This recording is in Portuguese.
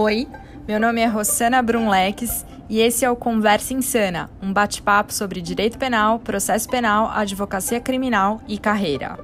Oi, meu nome é Rossana Brunleques e esse é o Conversa Insana, um bate-papo sobre direito penal, processo penal, advocacia criminal e carreira.